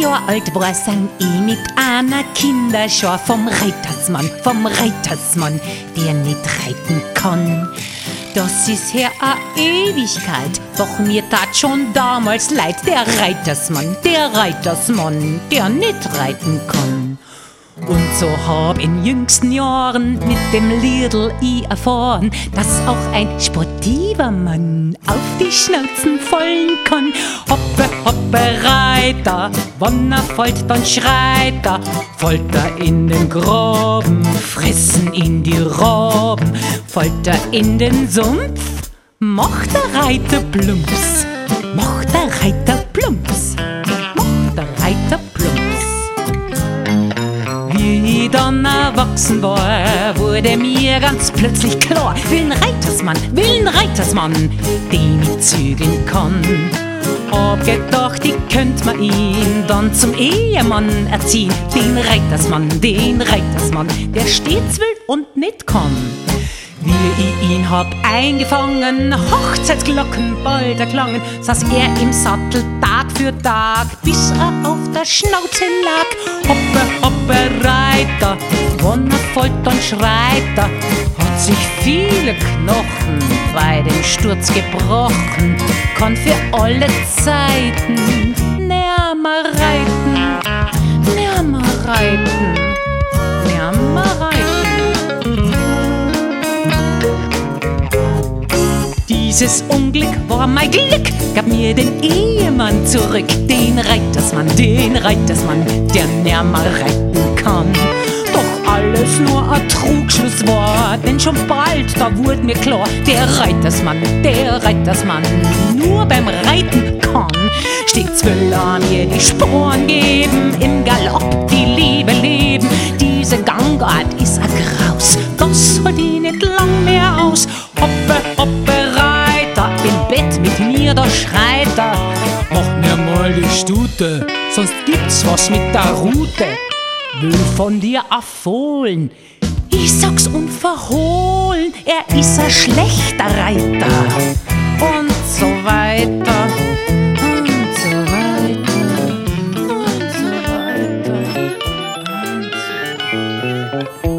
Jahre alt war, sang ich mit einer Kinderschar vom Reitersmann, vom Reitersmann, der nicht reiten kann. Das ist her a Ewigkeit, doch mir tat schon damals leid, der Reitersmann, der Reitersmann, der nicht reiten kann. Und so hab in jüngsten Jahren mit dem Liedl i erfahren, dass auch ein sportiver Mann auf die Schnauzen fallen kann. Hoppe, hoppe, Reiter, wann er folgt, dann schreit er, Folter in den Graben, fressen in die Raben, Folter in den Sumpf, macht der Reiter plumps, macht der Reiter plumps, Dann erwachsen war, wurde mir ganz plötzlich klar, will ein Reitersmann, will ein Reitersmann, den ich zügeln kann. Hab gedacht, ich könnt mir ihn dann zum Ehemann erziehen, den Reitersmann, den Reitersmann, der stets will und nicht kann. Wie ich ihn hab eingefangen, Hochzeitsglocken bald erklangen, saß er im Sattel Tag für Tag, bis er auf der Schnauze lag. Folgt, dann schreit er, hat sich viele Knochen bei dem Sturz gebrochen, kann für alle Zeiten nimmer reiten, nimmer reiten, nimmer reiten. Dieses Unglück war mein Glück, gab mir den Ehemann zurück, den Reitersmann, den Reitersmann, der nimmer reiten kann. Alles nur ein Trugschluss war, denn schon bald, da wurde mir klar, der Reitersmann, der Reitersmann, nur beim Reiten kann. Stets will er mir die Sporen geben, im Galopp die Liebe leben. Diese Gangart ist ein Graus, das hält ihn nicht lang mehr aus. Hoppe, hoppe, Reiter, im Bett mit mir, da schreit er. Mach mir mal die Stute, Sonst gibt's was mit der Rute will von dir erfohlen. Ich sag's unverhohlen, er ist ein schlechter Reiter. Und so weiter. Und so weiter. Und so weiter. Und so weiter.